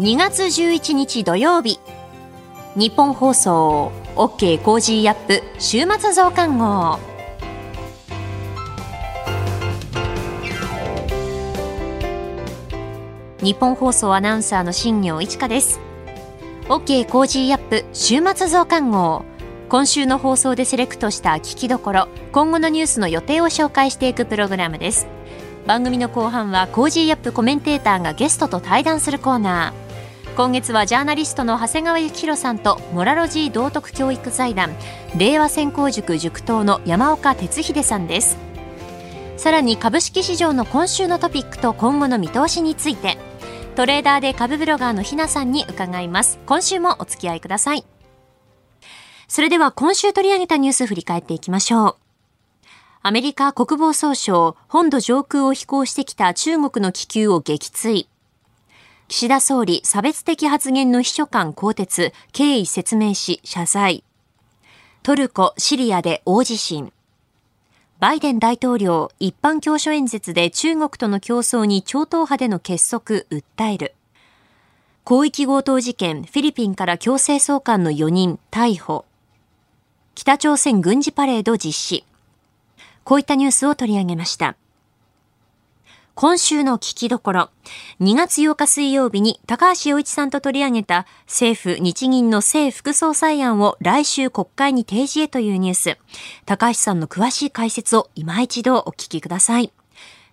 2月11日土曜日。日本放送 OK コージーアップ週末増刊号。ニッポン放送アナウンサーの新行市佳です。OK コージーアップ週末増刊号。今週の放送でセレクトした聞きどころ今後のニュースの予定を紹介していくプログラムです。番組の後半は Cozy up コメンテーターがゲストと対談するコーナー。今月はジャーナリストの長谷川幸洋さんとモラロジー道徳教育財団令和専攻塾塾頭の山岡鉄秀さんです。さらに株式市場の今週のトピックと今後の見通しについてトレーダーで株ブロガーのひなさんに伺います。今週もお付き合いください。それでは今週取り上げたニュース振り返っていきましょう。アメリカ国防総省本土上空を飛行してきた中国の気球を撃墜。岸田総理差別的発言の秘書官更迭経緯説明し謝罪。トルコ、シリアで大地震。バイデン大統領一般教書演説で中国との競争に超党派での結束訴える。広域強盗事件フィリピンから強制送還の4人逮捕。北朝鮮軍事パレード実施。こういったニュースを取り上げました。今週の聞きどころ。2月8日水曜日に高橋洋一さんと取り上げた政府日銀の政副総裁案を来週国会に提示へというニュース。高橋さんの詳しい解説を今一度お聞きください。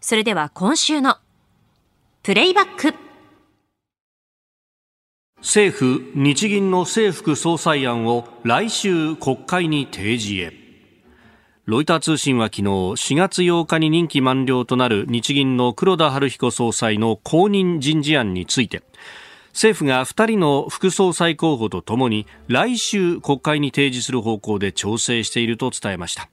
それでは今週のプレイバック。政府日銀の政副総裁案を来週国会に提示へ。ロイター通信は昨日4月8日に任期満了となる日銀の黒田晴彦総裁の後任人事案について政府が2人の副総裁候補とともに来週国会に提示する方向で調整していると伝えました。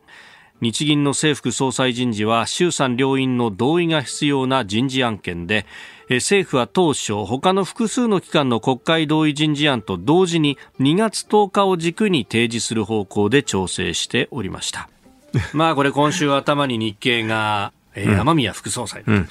日銀の政副総裁人事は衆参両院の同意が必要な人事案件で政府は当初他の複数の機関の国会同意人事案と同時に2月10日を軸に提示する方向で調整しておりました。まあこれ今週頭に日経が、えー、雨宮副総裁と、うん、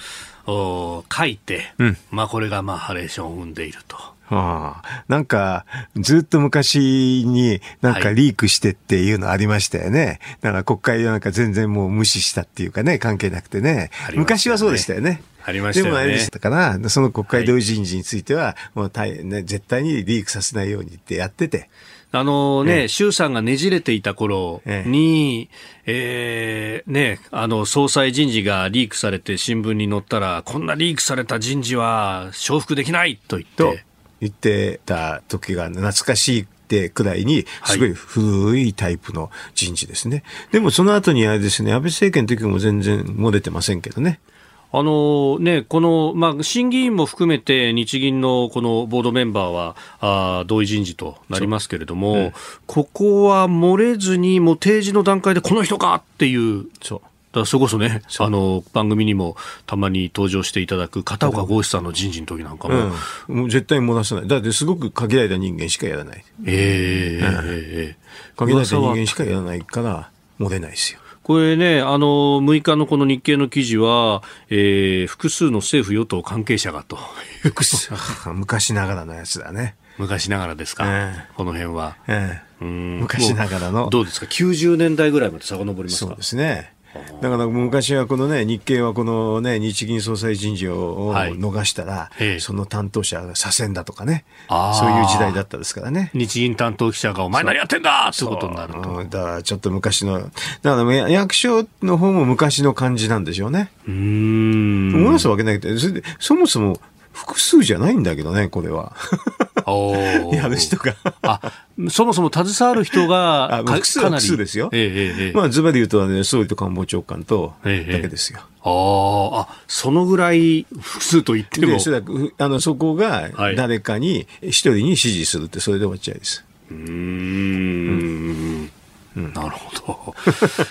お書いて、うん、まあこれがまあハレーションを生んでいると。はあ、なんか、ずっと昔になんかリークしてっていうのありましたよね。はい、だから国会でなんか全然もう無視したっていうかね、関係なくてね。ね昔はそうでしたよね。ありましたよね。でもあれでしたかな、その国会同意人事については、もう大、ね、絶対にリークさせないようにってやってて。あのね、衆、さんがねじれていた頃に、ええー、ね、あの、総裁人事がリークされて新聞に載ったら、こんなリークされた人事は承服できないと言って。言ってた時が懐かしいってくらいに、すごい古いタイプの人事ですね。はい、でもその後にあれですね、安倍政権の時も全然漏れてませんけどね。あのね、この、まあ、審議員も含めて日銀のこのボードメンバーはあ同意人事となりますけれども、うん、ここは漏れずに、もう提示の段階でこの人かっていう。そうだそれこそね、あの、番組にもたまに登場していただく片岡剛志さんの人事の時なんかも。うん、もう絶対漏らさない。だってすごく限られた人間しかやらない。ええーうん、えー、限られた人間しかやらないから、漏れないですよ。これね、あの、6日のこの日経の記事は、えー、複数の政府与党関係者がと。複数、昔ながらのやつだね。昔ながらですか、えー、この辺は。えー、うん昔ながらの。どうですか ?90 年代ぐらいまで遡りますか？そうですね。だから昔はこのね、日経はこのね、日銀総裁人事を逃したら、はい、その担当者が左遷だとかね、そういう時代だったですからね。日銀担当記者がお前何やってんだってことになると。だからちょっと昔の、だから役所の方も昔の感じなんでしょうね。うん。思わすわけないけど、それで、そもそも複数じゃないんだけどね、これは。やる人があ、そもそも携わる人があ複数は複数ですよ。ええええ、まあ、ズバリ言うと、ね、総理と官房長官とだけですよ。ええ、ああ、そのぐらい複数と言っても。あのそこが誰かに一人に指示するって、それで終わっちゃいです。うんうんなるほ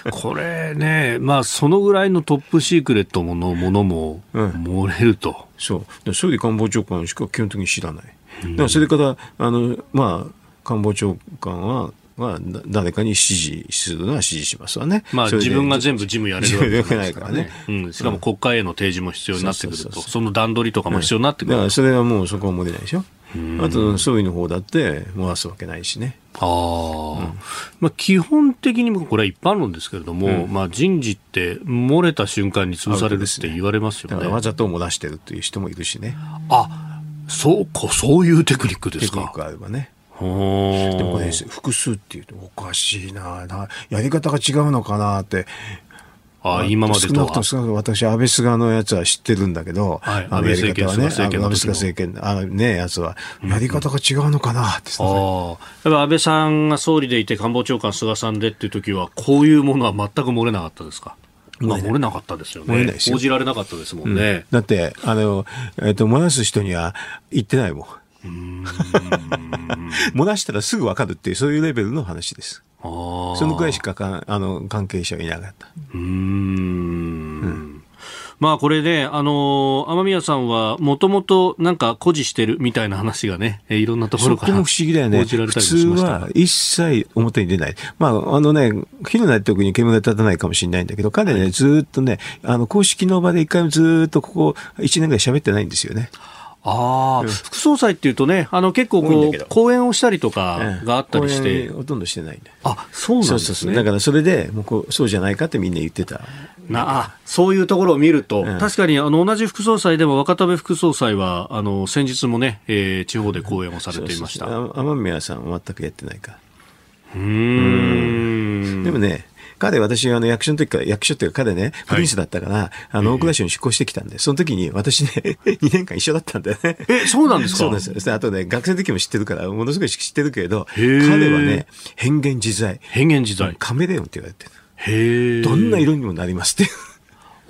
ど。これね、まあ、そのぐらいのトップシークレットのものも漏れると。うん、そう。総理官房長官しか基本的に知らない。だからそれから、あの、まあ、官房長官は、まあ、誰かに指示するのは指示しますわね。まあ、自分が全部事務やれるわけですからね。うん、しかも国会への提示も必要になってくると、その段取りとかも必要になってくる。だからそれはもうそこは漏れないでしょ。あと、総理の方だって回すわけないしね。ああ、うん、まあ、基本的にもこれは一般論ですけれども、うん、まあ、人事って漏れた瞬間に潰されるって言われますよね。ねわざと漏らしてるっていう人もいるしね。あそうか、そういうテクニックですか。テクニックあればね。でもこれ、複数っていうとおかしいなやり方が違うのかなってあ今までと少なくとも少なくとも私、安倍菅のやつは知ってるんだけど、はい、安倍政権はね、安倍菅政権、あのね、やつは、やり方が違うのかなって、うん、ああ。安倍さんが総理でいて、官房長官菅さんでっていう時は、こういうものは全く漏れなかったですかまあ、漏れなかったですよね。報じられなかったですもんね。うん、だって、あの、えっ、ー、と、漏らす人には言ってないもん。漏らしたらすぐ分かるっていう、そういうレベルの話です。そのくらいしかかあの関係者はいなかった。うんうんまあこれね、あのー、雨宮さんはもともとなんか誇示してるみたいな話がね、いろんなところからも不思議だよね。普通は一切表に出ない。まああのね、火のない時に煙が立たないかもしれないんだけど、彼ね、ずっとね、あの公式の場で一回もずっとここ1年ぐらい喋ってないんですよね。ああ、副総裁っていうとね、あの結構こう、講演をしたりとかがあったりして。ほとんどしてないんで。あ、そうなんですね。そうそうだからそれで、もうこうそうじゃないかってみんな言ってた。なあそういうところを見ると、うん、確かにあの同じ副総裁でも若田部副総裁はあの先日もね、えー、地方で講演をされていました。雨宮さん全くやってないか。うん。でもね、彼、私、あの、役所の時から、役所っていうか彼ね、プリンスだったから、はい、あの、大蔵省に出向してきたんで、その時に私ね、2年間一緒だったんだよね。え、そうなんですか？そうです。あとね、学生の時も知ってるから、ものすごい知ってるけど、彼はね、変幻自在。変幻自在。カメレオンって言われてる。へどんな色にもなりますって。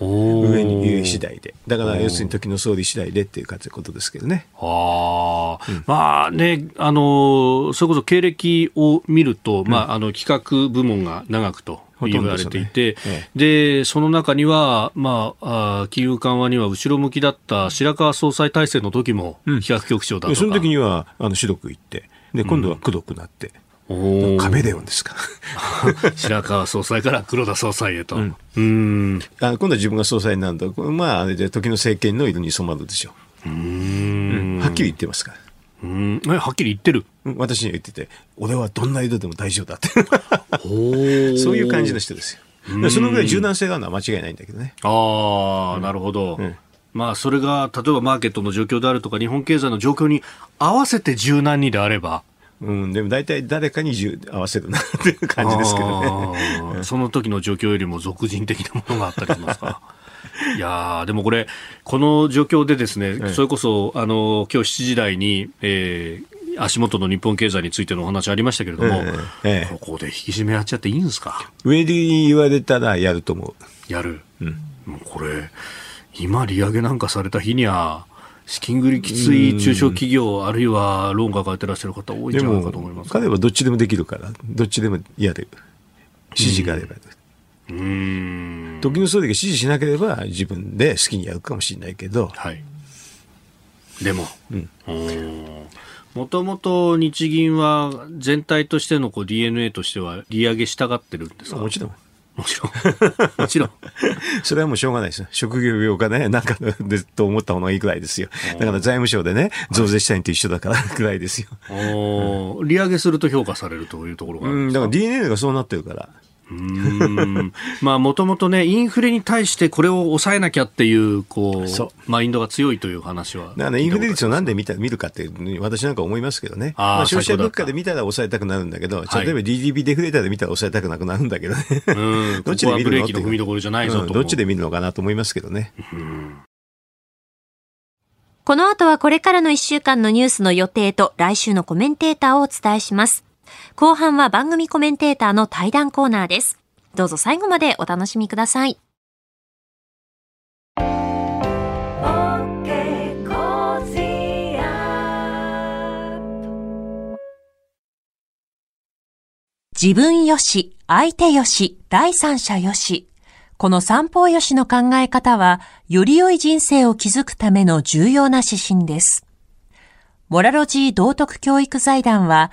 上に上次第で。だから、要するに時の総理次第でっていうことですけどね。ああ、うん、まあね、あの、それこそ経歴を見ると、うん、まあ、あの、企画部門が長くと。言われていて、ねええ、でその中には、まあ、あ金融緩和には後ろ向きだった白川総裁体制の時も、企画局長だとか、うん、その時にはあの白く行って、で今度はくどくなって、カメレオンですか 白川総裁から黒田総裁へと。うん、うんあ今度は自分が総裁になると、まあ、あれで時の政権の色に染まるでしょう。うんはっきり言ってますから。うんはっきり言ってる？私には言ってて、俺はどんな色でも大丈夫だって。そういう感じの人ですよ。そのぐらい柔軟性があるのは間違いないんだけどね。ああ、なるほど。うんまあ、それが例えばマーケットの状況であるとか日本経済の状況に合わせて柔軟にであればうん、でも大体誰かに合わせるなっていう感じですけどね。その時の状況よりも俗人的なものがあったりしますか？いやでもこれ、この状況でですね、それこそ、あの、今日7時台に、えー、足元の日本経済についてのお話ありましたけれども、ええ、ここで引き締めやっちゃっていいんですか？上に言われたらやると思う。やる。うん。もうこれ、今利上げなんかされた日には、資金繰りきつい中小企業、あるいはローン抱えてらっしゃる方、多いんじゃないかと思います。彼はどっちでもできるから、どっちでもやる、指示があれば。うん。時の総理が指示しなければ、自分で好きにやるかもしれないけど、はい、でも、もともと日銀は全体としてのこう DNA としては利上げしたがってるんですか？もちろん。もちろん。もちろん。それはもうしょうがないですよ。職業病かね、なんかでと思った方がいいくらいですよ。だから財務省でね、増税したいと一緒だから くらいですよ。利上げすると評価されるというところがあるんですか、うん、だから DNA がそうなってるから。まあもともとねインフレに対してこれを抑えなきゃっていうこうマインドが強いという話は。だから、ね、インフレ率をなんで見た見るかって私なんか思いますけどね。まあ、消費者物価で見たら抑えたくなるんだけど例えば GDP デフレーターで見たら抑えたくなくなるんだけどね、どっちで見るの？踏みどころじゃないぞと、うん、どっちで見るのかなと思いますけどね。この後はこれからの1週間のニュースの予定と来週のコメンテーターをお伝えします。後半は番組コメンテーターの対談コーナーです。どうぞ最後までお楽しみください。自分よし、相手よし、第三者よし。この三方よしの考え方は、より良い人生を築くための重要な指針です。モラロジー道徳教育財団は、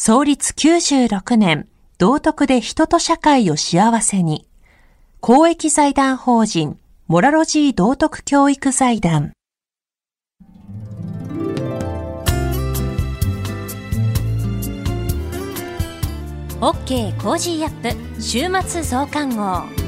創立96年、道徳で人と社会を幸せに。公益財団法人、モラロジー道徳教育財団。OK コージーアップ週末増刊号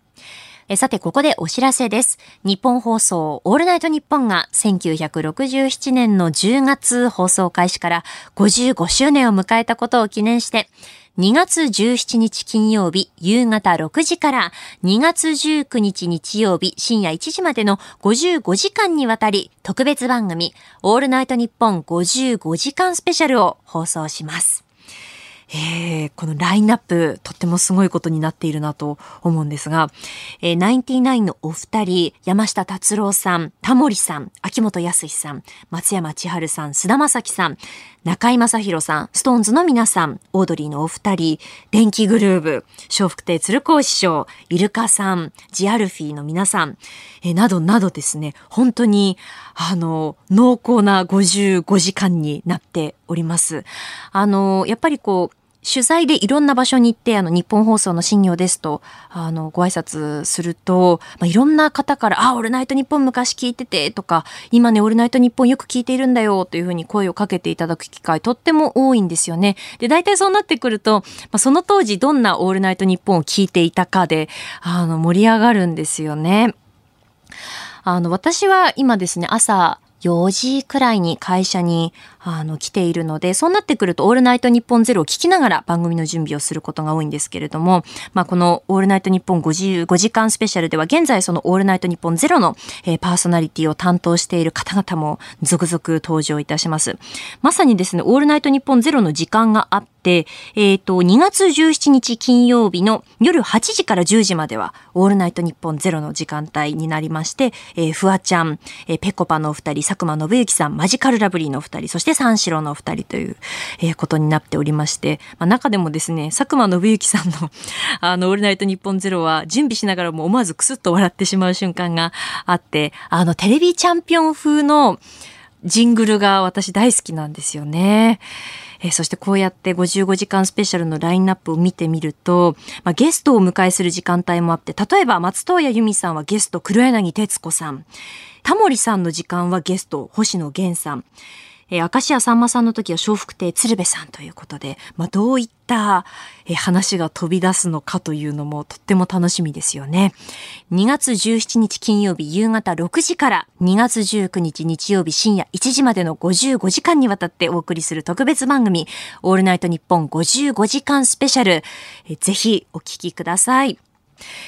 さて、ここでお知らせです。ニッポン放送オールナイトニッポンが1967年の10月放送開始から55周年を迎えたことを記念して、2月17日金曜日夕方6時から2月19日日曜日深夜1時までの55時間にわたり特別番組オールナイトニッポン55時間スペシャルを放送します。えー、このラインナップ、とってもすごいことになっているなと思うんですが、えー、ナインティナインのお二人、山下達郎さん、タモリさん、秋元康さん、松山千春さん、菅田将暉さん、中居正広さん、 SixTONES の皆さん、オードリーのお二人、電気グルーヴ、笑福亭鶴光師匠、イルカさん、ジアルフィーの皆さん、えー、などなどですね、本当に、あの、濃厚な55時間になっております。あの、やっぱりこう、取材でいろんな場所に行って、あの、ニッポン放送の新行ですと、あの、ご挨拶すると、まあ、いろんな方から、あ、オールナイトニッポン昔聞いてて、とか、今ね、オールナイトニッポンよく聞いているんだよ、というふうに声をかけていただく機会、とっても多いんですよね。で、大体そうなってくると、まあ、その当時どんなオールナイトニッポンを聞いていたかで、あの、盛り上がるんですよね。あの、私は今ですね、朝、4時くらいに会社にあの来ているので、そうなってくるとオールナイトニッポンゼロを聞きながら番組の準備をすることが多いんですけれども、まあこのオールナイトニッポン55時間スペシャルでは現在そのオールナイトニッポンゼロの、えー、パーソナリティを担当している方々も続々登場いたします。まさにですね、オールナイトニッポンゼロの時間があって、えっ、ー、と、2月17日金曜日の夜8時から10時までは、オールナイトニッポンゼロの時間帯になりまして、えー、フワちゃん、えー、ペコパのお二人、佐久間信之さん、マジカルラブリーの2人、そして三四郎のお二人という、えー、ことになっておりまして、まあ、中でもですね、佐久間信之さんの あの、オールナイトニッポンゼロは準備しながらも思わずクスッと笑ってしまう瞬間があって、あの、テレビチャンピオン風のジングルが私大好きなんですよね。えー、そしてこうやって55時間スペシャルのラインナップを見てみると、まあ、ゲストをお迎えする時間帯もあって、例えば松任谷由実さんはゲスト黒柳徹子さん、タモリさんの時間はゲスト星野源さん、えー、明石家さんまさんの時は笑福亭鶴瓶さんということで、まあ、どういった、えー、話が飛び出すのかというのもとっても楽しみですよね。2月17日金曜日夕方6時から2月19日日曜日深夜1時までの55時間にわたってお送りする特別番組、オールナイトニッポン55時間スペシャル、えー、ぜひお聞きください。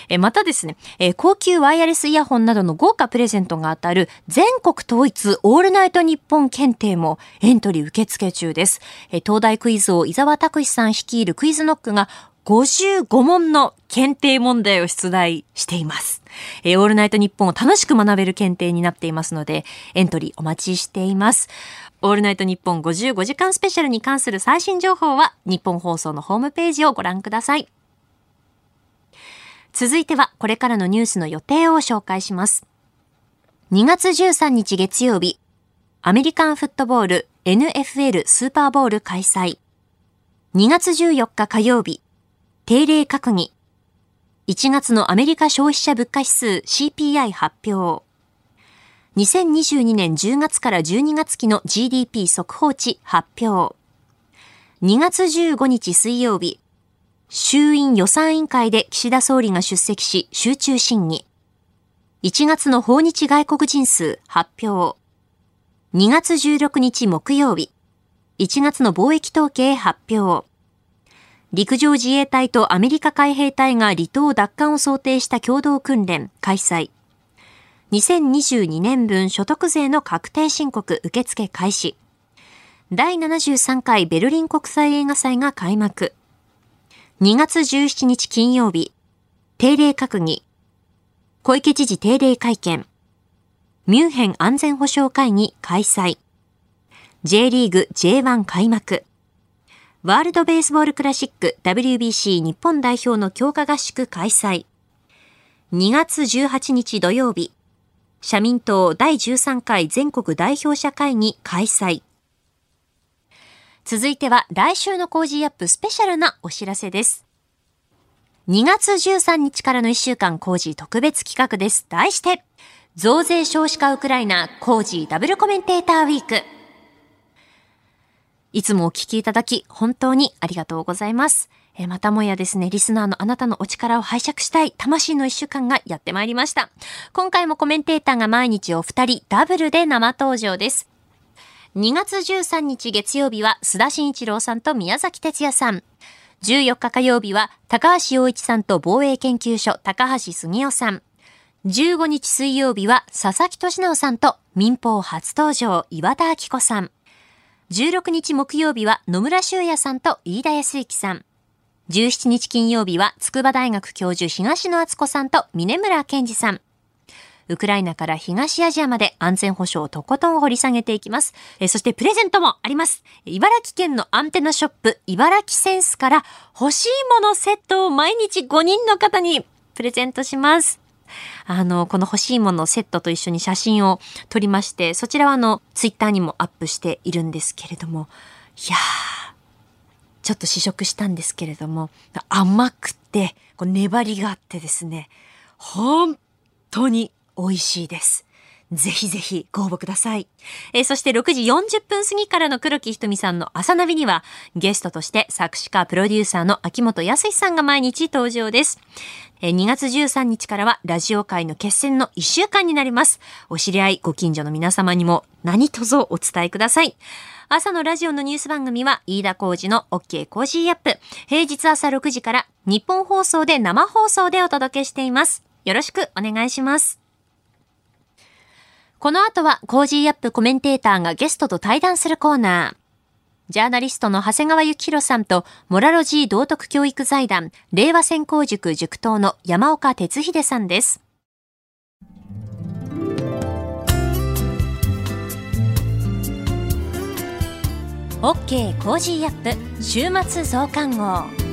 えまたですね、え高級ワイヤレスイヤホンなどの豪華プレゼントが当たる全国統一オールナイト日本検定もエントリー受付中です。え東大クイズ王伊沢拓司さん率いるクイズノックが55問の検定問題を出題しています。えオールナイト日本を楽しく学べる検定になっていますので、エントリーお待ちしています。オールナイト日本55時間スペシャルに関する最新情報は、日本放送のホームページをご覧ください。続いてはこれからのニュースの予定を紹介します。2月13日月曜日、アメリカンフットボール NFL スーパーボール開催。2月14日火曜日、定例閣議。1月のアメリカ消費者物価指数 CPI 発表。2022年10月から12月期の GDP 速報値発表。2月15日水曜日、衆院予算委員会で岸田総理が出席し集中審議。1月の訪日外国人数発表。2月16日木曜日。1月の貿易統計発表。陸上自衛隊とアメリカ海兵隊が離島奪還を想定した共同訓練開催。2022年分所得税の確定申告受付開始。第73回ベルリン国際映画祭が開幕。2月17日金曜日、定例閣議、小池知事定例会見、ミュンヘン安全保障会議開催、J リーグ J1 開幕、ワールドベースボールクラシック WBC 日本代表の強化合宿開催、2月18日土曜日、社民党第13回全国代表者会議開催。続いては来週の Cozy up スペシャルなお知らせです。2月13日からの1週間コージー特別企画です。題して、増税少子化ウクライナコージーダブルコメンテーターウィーク。いつもお聞きいただき本当にありがとうございます。えまたもやですね、リスナーのあなたのお力を拝借したい魂の一週間がやってまいりました。今回もコメンテーターが毎日お二人ダブルで生登場です。2月13日月曜日は須田慎一郎さんと宮崎哲也さん。14日火曜日は高橋洋一さんと防衛研究所高橋杉夫さん。15日水曜日は佐々木俊直さんと民放初登場岩田明子さん。16日木曜日は野村修也さんと飯田康之さん。17日金曜日は筑波大学教授東野敦子さんと峰村健二さん。ウクライナから東アジアまで安全保障をとことん掘り下げていきます。えそしてプレゼントもあります。茨城県のアンテナショップ、茨城センスから欲しいものセットを毎日5人の方にプレゼントします。あの、この欲しいものセットと一緒に写真を撮りまして、そちらはあの、ツイッターにもアップしているんですけれども、いやー、ちょっと試食したんですけれども、甘くて、こう粘りがあってですね、本当に美味しいです。ぜひぜひご応募ください。えー、そして6時40分過ぎからの黒木瞳さんのあさナビには、ゲストとして作詞家プロデューサーの秋元康さんが毎日登場です。えー、2月13日からはラジオ界の決戦の1週間になります。お知り合い、ご近所の皆様にも何卒お伝えください。朝のラジオのニュース番組は、飯田浩司の OK Cozy up。平日朝6時からニッポン放送で生放送でお届けしています。よろしくお願いします。この後は Cozy up コメンテーターがゲストと対談するコーナー。ジャーナリストの長谷川幸洋さんと、モラロジー道徳教育財団、令和専攻塾塾頭の山岡鉄秀さんです。OK コージーアップ週末増刊号。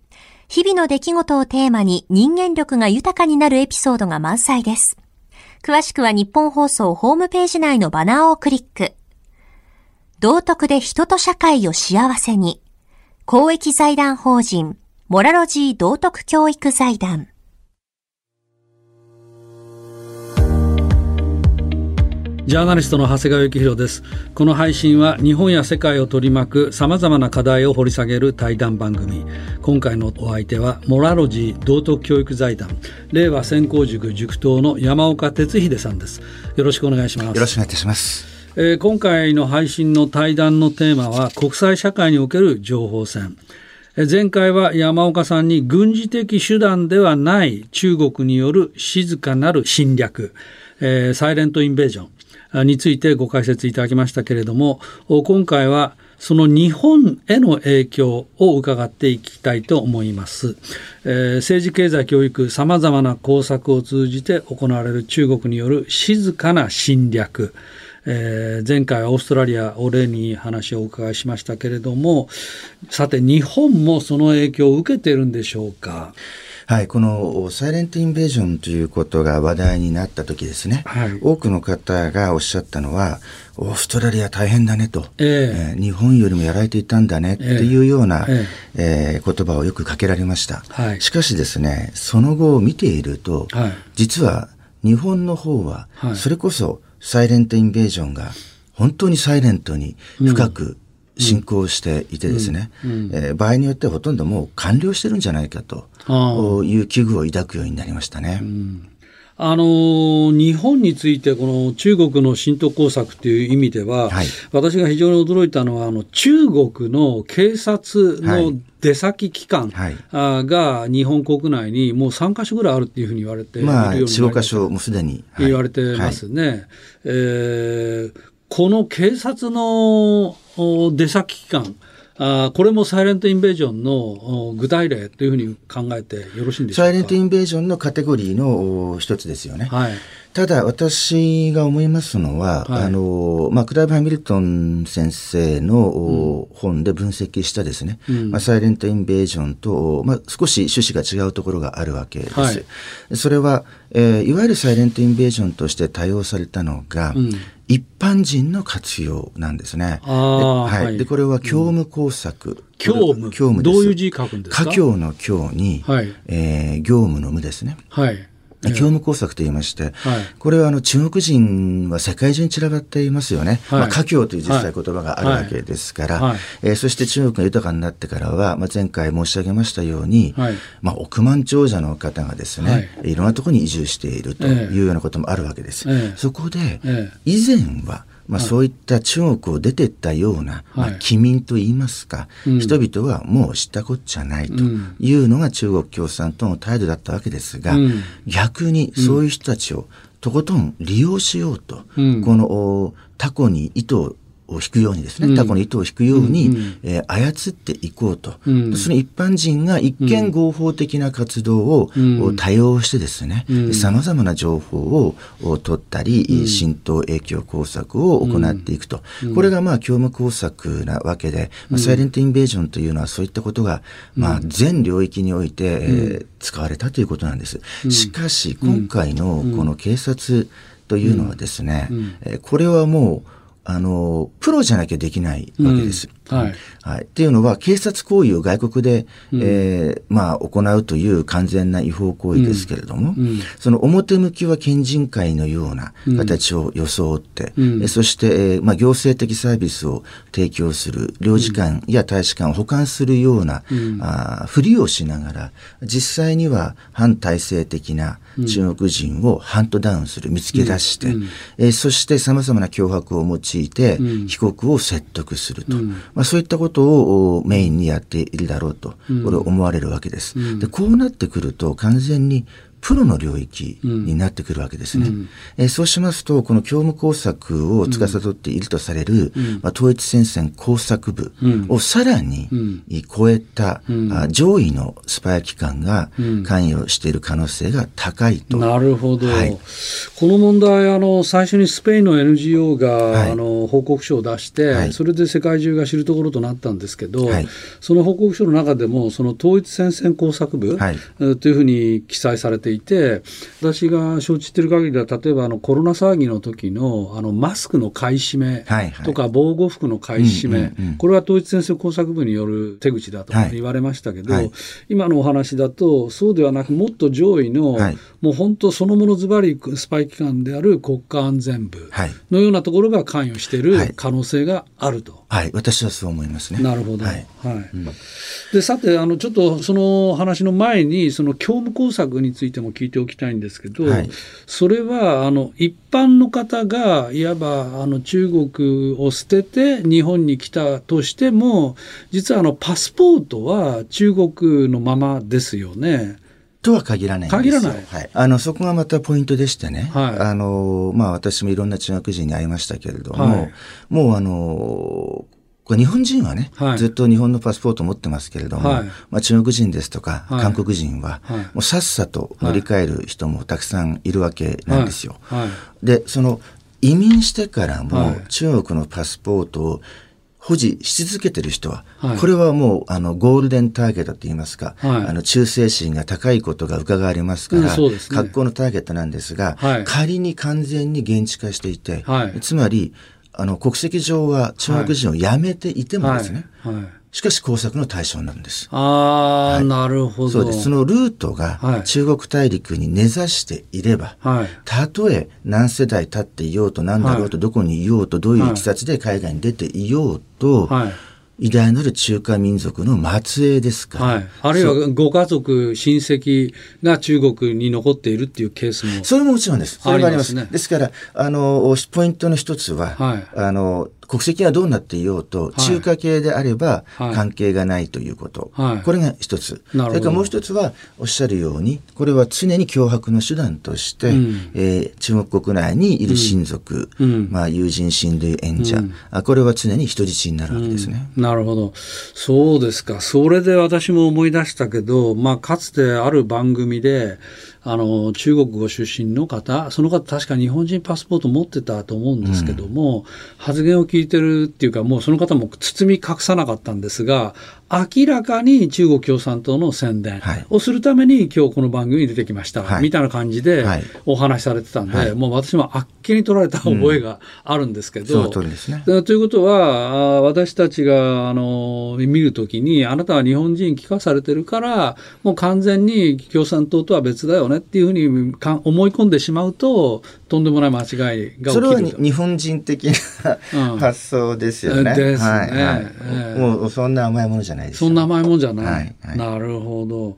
日々の出来事をテーマに人間力が豊かになるエピソードが満載です。詳しくは日本放送ホームページ内のバナーをクリック。道徳で人と社会を幸せに。公益財団法人、モラロジー道徳教育財団。ジャーナリストの長谷川幸宏です。この配信は日本や世界を取り巻く様々な課題を掘り下げる対談番組。今回のお相手は、モラロジー道徳教育財団、令和専攻塾塾頭の山岡哲秀さんです。よろしくお願いします。よろしくお願いいたします。えー、今回の配信の対談のテーマは、国際社会における情報戦。前回は山岡さんに軍事的手段ではない中国による静かなる侵略、えー、サイレントインベージョン、についてご解説いただきましたけれども今回はその日本への影響を伺っていきたいと思います。えー、政治経済教育様々な工作を通じて行われる中国による静かな侵略。えー、前回オーストラリアを例に話をお伺いしましたけれども、さて日本もその影響を受けているんでしょうか？はい、このサイレントインベージョンということが話題になった時ですね、はい、多くの方がおっしゃったのは、オーストラリア大変だねと、えー、えー、日本よりもやられていたんだねっていうような、えー、えー、言葉をよくかけられました、はい、しかしですね、その後を見ていると、はい、実は日本の方は、それこそサイレントインベージョンが本当にサイレントに深く進行していてですね、うん。うん、えー、場合によってはほとんどもう完了してるんじゃないかという危惧を抱くようになりましたね。うん。あの日本についてこの中国の浸透工作という意味では、はい、私が非常に驚いたのはあの中国の警察の出先機関が日本国内にもう3か所ぐらいあるっていうふうに言われているようにまあ、4、5か所もすでに、言われてますね。はい、えー、この警察の出先機関。あこれもサイレントインベージョンの具体例というふうに考えてよろしいんでしょうか？サイレントインベージョンのカテゴリーの一つですよね。はい、ただ私が思いますのは、はい、あのまあ、クライブ・ハミルトン先生の、本で分析したですね、うん、まあ、サイレントインベージョンと、まあ、少し趣旨が違うところがあるわけです。はい、それは、えー、いわゆるサイレントインベージョンとして多用されたのが、うん。一般人の活用なんですね。はい、でこれは教務工作。教務？教務どういう字書くんですか？家教の教に、はい、えー、業務の無ですね。はい。教務工作と言いまして、はい、これはあの中国人は世界中に散らばっていますよね、はい、まあ、家境という実際言葉があるわけですから、はい、えー、そして中国が豊かになってからは、まあ、前回申し上げましたように、まあ、億万長者の方がですね、い、ろんなところに移住しているというようなこともあるわけです。えー、そこで、以前はまあ、そういった中国を出てったような、まあ、機民といいますか、人々はもう知ったこっちゃないというのが中国共産党の態度だったわけですが、逆にそういう人たちをとことん利用しようと、このタコに糸をを引くようにですね、タコの糸を引くように、うん、えー、操っていこうと、うん、その一般人が一見合法的な活動を、多用してですね、さまざまな情報を取ったり、浸透影響工作を行っていくと、これがまあ教務工作なわけで、まあ、サイレントインベージョンというのはそういったことが、まあ、全領域において、えー、使われたということなんです。しかし今回のこの警察というのはですね、えこれはもうあの、プロじゃなきゃできないわけです。うん、はい。はい。っていうのは、警察行為を外国で、うん、えー、まあ、行うという完全な違法行為ですけれども、うん、その表向きは県人会のような形を装って、うん、そして、えー、まあ、行政的サービスを提供する領事館や大使館を保管するような、うん、あふりをしながら、実際には反体制的な中国人をハントダウンする、見つけ出して、うん、えー、そして様々な脅迫を用いて、被告を説得すると、まあ、そういったことをメインにやっているだろうと、これ思われるわけです。でこうなってくると完全にプロの領域になってくるわけですね。うん、えー、そうしますと、この教務工作を司っているとされる、うん、まあ、統一戦線工作部をさらに超えた、うん、あ上位のスパイ機関が関与している可能性が高いと。なるほど。はい、この問題あの、最初にスペインの NGO が、はい、あの報告書を出して、はい、それで世界中が知るところとなったんですけど、その報告書の中でも、その統一戦線工作部、というふうに記載されていて私が承知している限りでは例えばあのコロナ騒ぎの時のあのマスクの買い占めとか防護服の買い占め、これは統一戦争工作部による手口だと言われましたけど、はい、今のお話だとそうではなくもっと上位の、はい、もう本当そのものずばりスパイ機関である国家安全部のようなところが関与している可能性があると。はい、私はそう思いますね。なるほど。はい。はいうん、で、さて、あの、ちょっとその話の前に、その教務工作についても聞いておきたいんですけど、はい、それは、あの、一般の方が、いわば、あの、中国を捨てて日本に来たとしても、実は、あの、パスポートは中国のままですよね。とは限らない限らない。はい。あの、そこがまたポイントでしてね。はい。あの、まあ私もいろんな中学人に会いましたけれども、はい、もうあの、これ日本人はね、はい、ずっと日本のパスポートを持ってますけれども、はい、まあ、中国人ですとか、韓国人は、もうさっさと乗り換える人もたくさんいるわけなんですよ。で、その移民してからも中国のパスポートを保持し続けてる人は、はい、これはもうあのゴールデンターゲットといいますか、はい、あの忠誠心が高いことが伺われますから、うんね、格好のターゲットなんですが、はい、仮に完全に現地化していて、つまりあの国籍上は中国人を辞めていてもですね、しかし工作の対象なんです。ああ、はい、なるほど。そうです。そのルートが中国大陸に根ざしていれば、はい、たとえ何世代経っていようと何だろうと、どこにいようとどういういきさつで海外に出ていようと、はい偉大なる中華民族の末裔ですから、はい、あるいはご家族、親戚が中国に残っているっていうケースもそれももちろんです。それもあります。ね、ですから、あの、ポイントの一つは、はい、あの、国籍がどうなっていようと、中華系であれば関係がないということ。はい、これが一つ。それからもう一つは、おっしゃるように、これは常に脅迫の手段として、うん、えー、中国国内にいる親族、うん、まあ、友人親類演者、うん、これは常に人質になるわけですね。なるほど。そうですか。それで私も思い出したけど、まあ、かつてある番組で、あの中国ご出身の方その方確か日本人パスポート持ってたと思うんですけども、うん、発言を聞いてるっていうかもうその方も包み隠さなかったんですが明らかに中国共産党の宣伝をするために今日この番組に出てきました、はい、みたいな感じでお話しされてたんで、はい、もう私もあっけに取られた覚えがあるんですけど、うん、ということは私たちがあの見るときにあなたは日本人聞かされてるからもう完全に共産党とは別だよねっていうふうに思い込んでしまうととんでもない間違いが起きるそれは日本人的な発想ですよね。ですね、はいはい、もうそんな甘いものじゃないですそんな甘いもんじゃないはい、なるほど。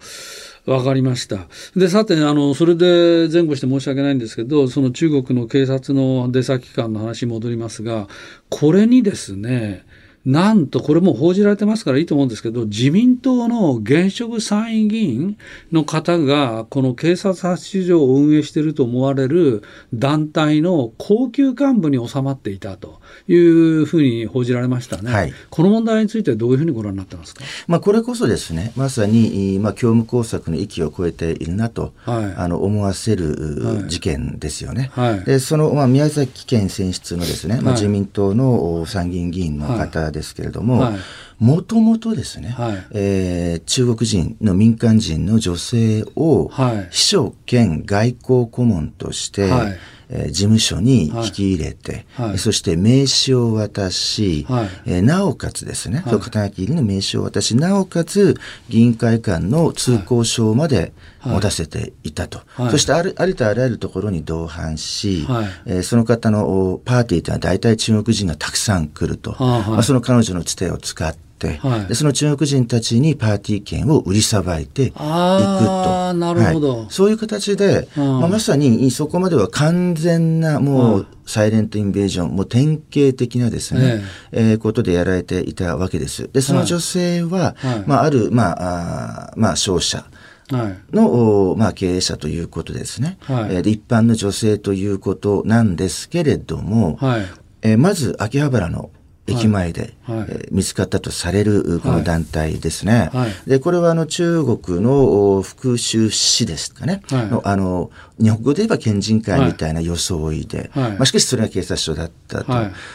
わかりました。で、さて、あの、それで前後して申し訳ないんですけど、その中国の警察の出先機関の話に戻りますが、これにですね、なんと、これも報じられてますからいいと思うんですけど、自民党の現職参院議員の方が、この警察発出所を運営していると思われる団体の高級幹部に収まっていたというふうに報じられましたね。はい、この問題についてどういうふうにご覧になってますか？まあ、これこそですね、まさに、まあ、教務工作の域を超えているなと、はい、あの思わせる事件ですよね。はい、でその、まあ、宮崎県選出のですね、まあ、自民党の参議院議員の方ですけれども、もともとですね、はい、えー、中国人の民間人の女性を、秘書兼外交顧問として、はいえー、事務所に引き入れて、はい、そして名刺を渡し、はい、えー、なおかつですね、はい、肩書き入りの名刺を渡し、なおかつ議員会館の通行証まで持たせていたと。そしてあるありとあらゆるところに同伴し、はい、えー、その方のパーティーというのは大体中国人がたくさん来ると。まあ、その彼女のつてを使って、はい、でその中国人たちにパーティー券を売りさばいていくと。なるほど、はい、そういう形で、まあ、まさにそこまでは完全なもうサイレントインベージョン、もう典型的なですね、えー、えー、ことでやられていたわけです。で、その女性は、はい、まあ、ある、まあ、あまあ、商社。の、はい、まあ、経営者ということですね、はい、えー、で一般の女性ということなんですけれども、はい、えー、まず秋葉原の駅前で、はい。はい、えー、見つかったとされるこの団体ですね。はい、でこれはあの中国の福州市ですかね、のあの日本語で言えば県人会みたいな装いで、まあ、しかしそれが警察署だったと。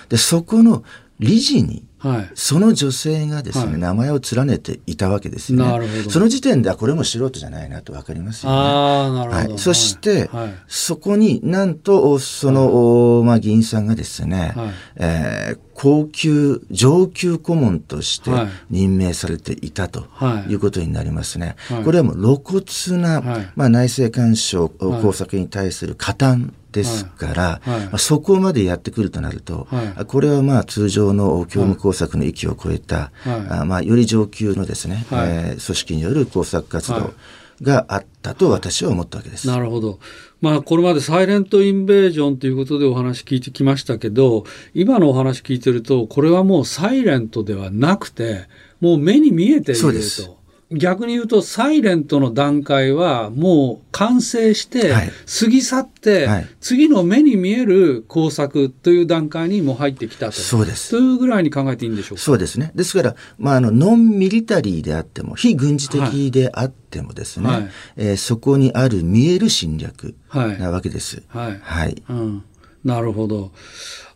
でそこの理事にはい、その女性がですね、はい、名前を連ねていたわけですね。なるほど。その時点ではこれも素人じゃないなとわかりますよね。ああ、なるほど。はい、そして、はい、そこになんと、その、まあ、議員さんがですね、はい、えー、高級、上級顧問として任命されていたとい。うことになりますね。これはもう露骨な、まあ、内政干渉工作に対する加担ですから、まあ、そこまでやってくるとなると、はい、これはまあ通常の教務工作の域を超えた、あまあ、より上級のですね、はい、えー、組織による工作活動があったと私は思ったわけです。なるほど。まあ、これまでサイレントインベージョンということでお話聞いてきましたけど、今のお話聞いてると、これはもうサイレントではなくて、もう目に見えていると。逆に言うと、サイレントの段階はもう完成して、過ぎ去って、はい、次の目に見える工作という段階にも入ってきたと。そうです。というぐらいに考えていいんでしょうか？そうですね。ですから、まあ、あの、ノンミリタリーであっても、非軍事的であってもですね、はい、えー、そこにある見える侵略なわけです。はい。はい。はい、うん。なるほど。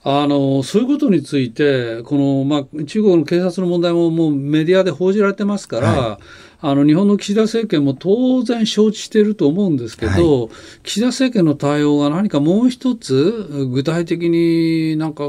あのそういうことについてこの、まあ、中国の警察の問題ももうメディアで報じられてますから、はい、あの日本の岸田政権も当然承知していると思うんですけど、はい、岸田政権の対応が何かもう一つ具体的になんか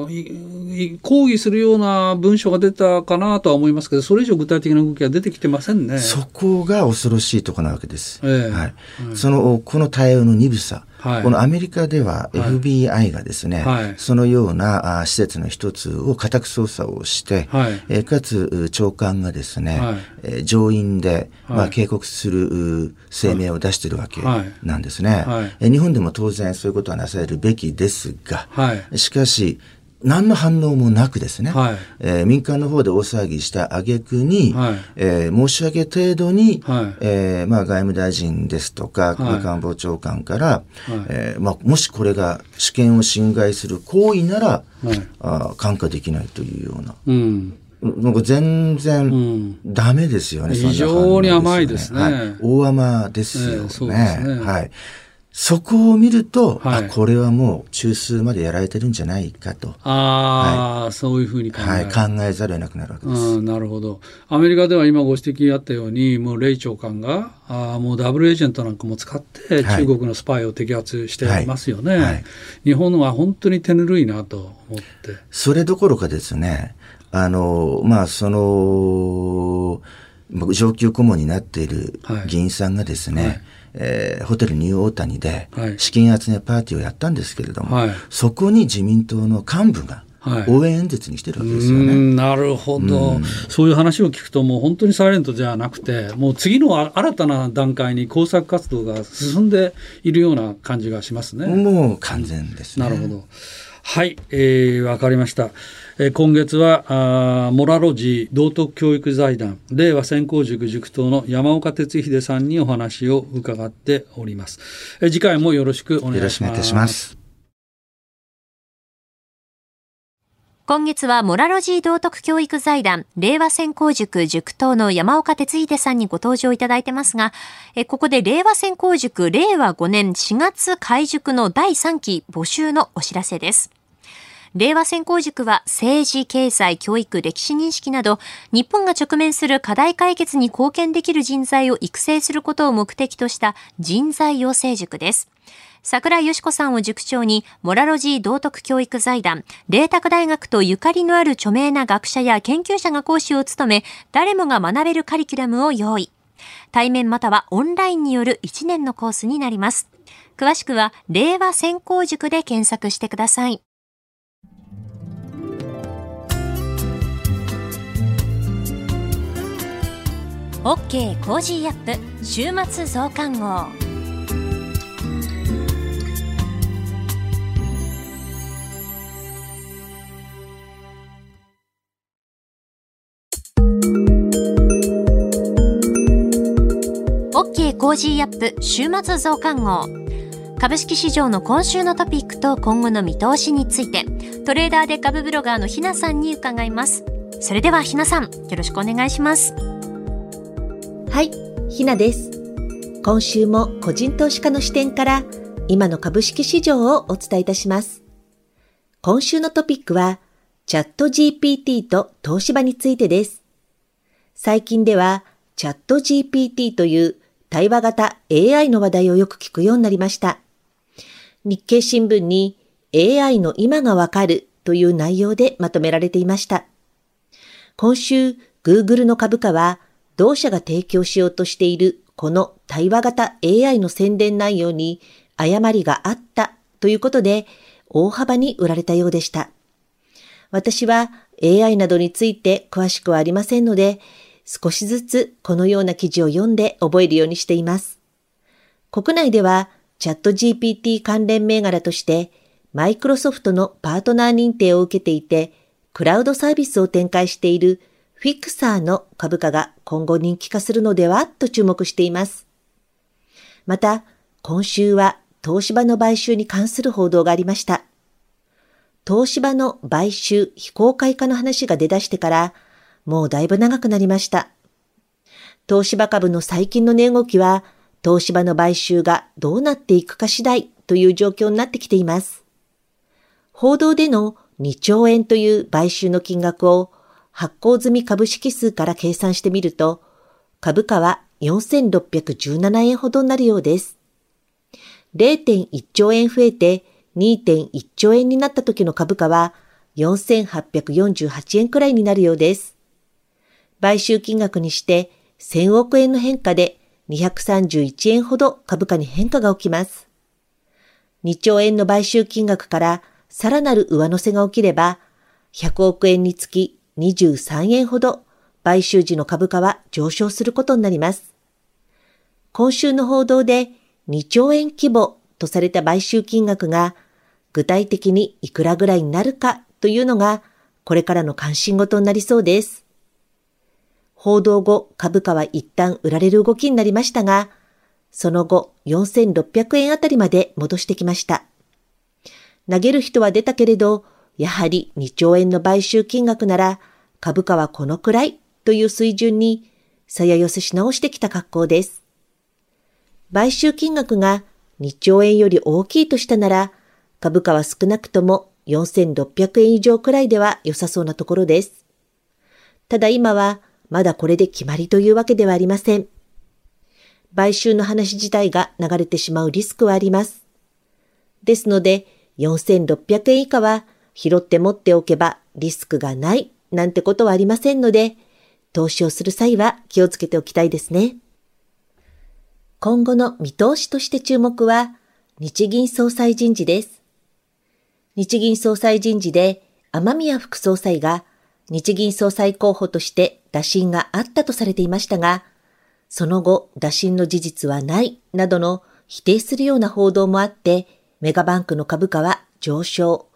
抗議するような文書が出たかなとは思いますけどそれ以上具体的な動きは出てきてませんね。そこが恐ろしいところなわけです。えー、はい、そのこの対応の鈍さはい、このアメリカでは FBI がですね、はい、そのようなあ施設の一つを家宅捜査をして、はい、えかつ長官がですね、はい、え上院で、まあ、警告する声明を出しているわけなんですね、え日本でも当然そういうことはなされるべきですが、しかし何の反応もなくですね、はい、えー、民間の方で大騒ぎした挙句に、はい、えー、申し訳程度に、はい、えー、まあ、外務大臣ですとか、はい、官房長官から、はい、えー、まあ、もしこれが主権を侵害する行為なら、はい、あ感化できないというような。うんなんか全然ダメですよね。うん、非常に甘いですね。はい、大甘ですよね。えー、そうですね。はい。そこを見ると、はい、あこれはもう中枢までやられてるんじゃないかと。ああ、はい、そういうふうに考え、はい、考えざるを得なくなるわけです。なるほど。アメリカでは今ご指摘あったように、もうレイ長官が、あもうダブルエージェントなんかも使って中国のスパイを摘発してますよね。はい、日本は本当に手ぬるいなと思って。それどころかですね、あの、まあ、その、上級顧問になっている議員さんがですね、えー、ホテルニューオータニで資金集めパーティーをやったんですけれども、はい、そこに自民党の幹部が応援演説にしてるわけですよね。なるほど、そういう話を聞くと、もう本当にサイレントじゃなくて、もう次の新たな段階に工作活動が進んでいるような感じがしますね。もう完全ですね。なるほど。はい、えー、わかりました。えー、今月はあモラロジー道徳教育財団令和専攻塾塾頭の山岡哲秀さんにお話を伺っております。えー、次回もよろしくお願いします。よろしくお願いいたします。今月はモラロジー道徳教育財団令和専攻塾塾頭の山岡哲秀さんにご登場いただいてますが、えここで令和専攻塾令和5年4月開塾の第3期募集のお知らせです。令和専攻塾は政治、経済、教育、歴史認識など、日本が直面する課題解決に貢献できる人材を育成することを目的とした人材養成塾です。桜井よし子さんを塾長に、モラロジー道徳教育財団、麗澤大学とゆかりのある著名な学者や研究者が講師を務め、誰もが学べるカリキュラムを用意。対面またはオンラインによる1年のコースになります。詳しくは、令和専攻塾で検索してください。OK コージーアップ週末増刊号。Cozy up 週末増刊号。株式市場の今週のトピックと今後の見通しについて、トレーダーで株ブロガーのひなさんに伺います。それではひなさん、よろしくお願いします。はい、ひなです。今週も個人投資家の視点から今の株式市場をお伝えいたします。今週のトピックは、 ChatGPT と東芝についてです。最近では、チャット GPT という対話型 AI の話題をよく聞くようになりました。日経新聞に AI の今がわかるという内容でまとめられていました。今週、Google の株価は同社が提供しようとしているこの対話型 AI の宣伝内容に誤りがあったということで大幅に売られたようでした。私は AI などについて詳しくはありませんので、少しずつこのような記事を読んで覚えるようにしています。国内ではチャット GPT 関連銘柄としてマイクロソフトのパートナー認定を受けていて、クラウドサービスを展開しているフィクサーの株価が今後人気化するのではと注目しています。また、今週は東芝の買収に関する報道がありました。東芝の買収非公開化の話が出だしてからもうだいぶ長くなりました。東芝株の最近の値動きは、東芝の買収がどうなっていくか次第という状況になってきています。報道での2兆円という買収の金額を発行済み株式数から計算してみると、株価は4617円ほどになるようです。0.1兆円増えて2.1兆円になった時の株価は4848円くらいになるようです。買収金額にして1000億円の変化で231円ほど株価に変化が起きます。2兆円の買収金額からさらなる上乗せが起きれば、100億円につき23円ほど買収時の株価は上昇することになります。今週の報道で2兆円規模とされた買収金額が具体的にいくらぐらいになるかというのがこれからの関心事になりそうです。報道後株価は一旦売られる動きになりましたが、その後4600円あたりまで戻してきました。投げる人は出たけれど、やはり2兆円の買収金額なら株価はこのくらいという水準にさや寄せし直してきた格好です。買収金額が2兆円より大きいとしたなら、株価は少なくとも4600円以上くらいでは良さそうなところです。ただ今はまだこれで決まりというわけではありません。買収の話自体が流れてしまうリスクはあります。ですので、4600円以下は拾って持っておけばリスクがないなんてことはありませんので、投資をする際は気をつけておきたいですね。今後の見通しとして注目は、日銀総裁人事です。日銀総裁人事で、雨宮副総裁が日銀総裁候補として打診があったとされていましたが、その後打診の事実はないなどの否定するような報道もあって、メガバンクの株価は上昇、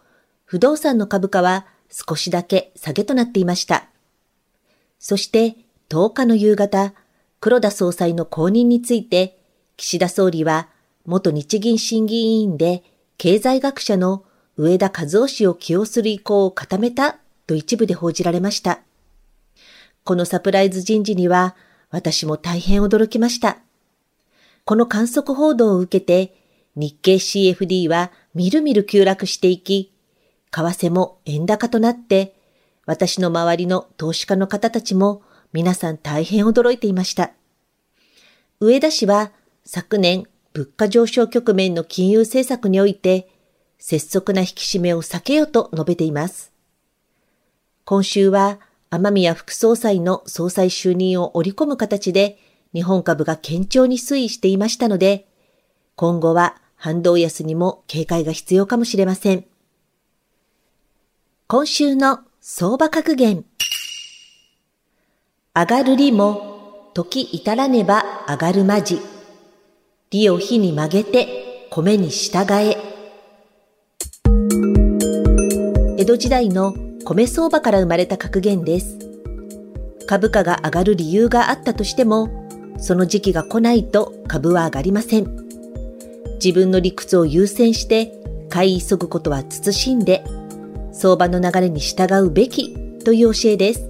不動産の株価は少しだけ下げとなっていました。そして10日の夕方、黒田総裁の後任について、岸田総理は元日銀審議委員で経済学者の上田和夫氏を起用する意向を固めたと一部で報じられました。このサプライズ人事には私も大変驚きました。この観測報道を受けて日経 CFD はみるみる急落していき、為替も円高となって、私の周りの投資家の方たちも皆さん大変驚いていました。上田氏は昨年物価上昇局面の金融政策において、拙速な引き締めを避けようと述べています。今週は天宮副総裁の総裁就任を織り込む形で日本株が堅調に推移していましたので、今後は反動安にも警戒が必要かもしれません。今週の相場格言。上がるりも、時至らねば上がるまじ。利を火に曲げて、米に従え。江戸時代の米相場から生まれた格言です。株価が上がる理由があったとしても、その時期が来ないと株は上がりません。自分の理屈を優先して買い急ぐことは慎んで相場の流れに従うべきという教えです。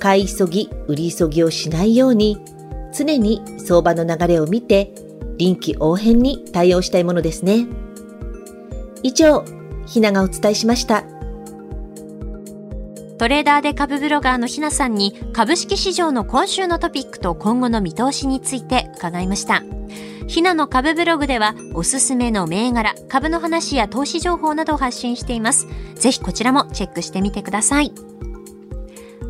買い急ぎ、売り急ぎをしないように常に相場の流れを見て臨機応変に対応したいものですね。以上、ひながお伝えしました。トレーダーで株ブロガーのひなさんに株式市場の今週のトピックと今後の見通しについて伺いました。ひなの株ブログではおすすめの銘柄、株の話や投資情報などを発信しています。ぜひこちらもチェックしてみてください。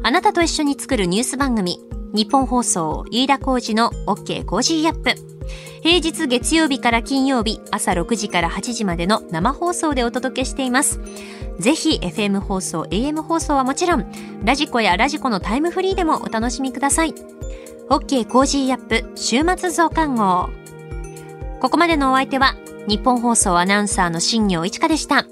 あなたと一緒に作るニュース番組、ニッポン放送飯田浩司の OK Cozy up。平日月曜日から金曜日朝6時から8時までの生放送でお届けしています。ぜひ FM 放送、AM 放送はもちろん、 radiko や radiko のタイムフリーでもお楽しみください。OK コージーアップ週末増刊号。ここまでのお相手は、ニッポン放送アナウンサーの新行市佳でした。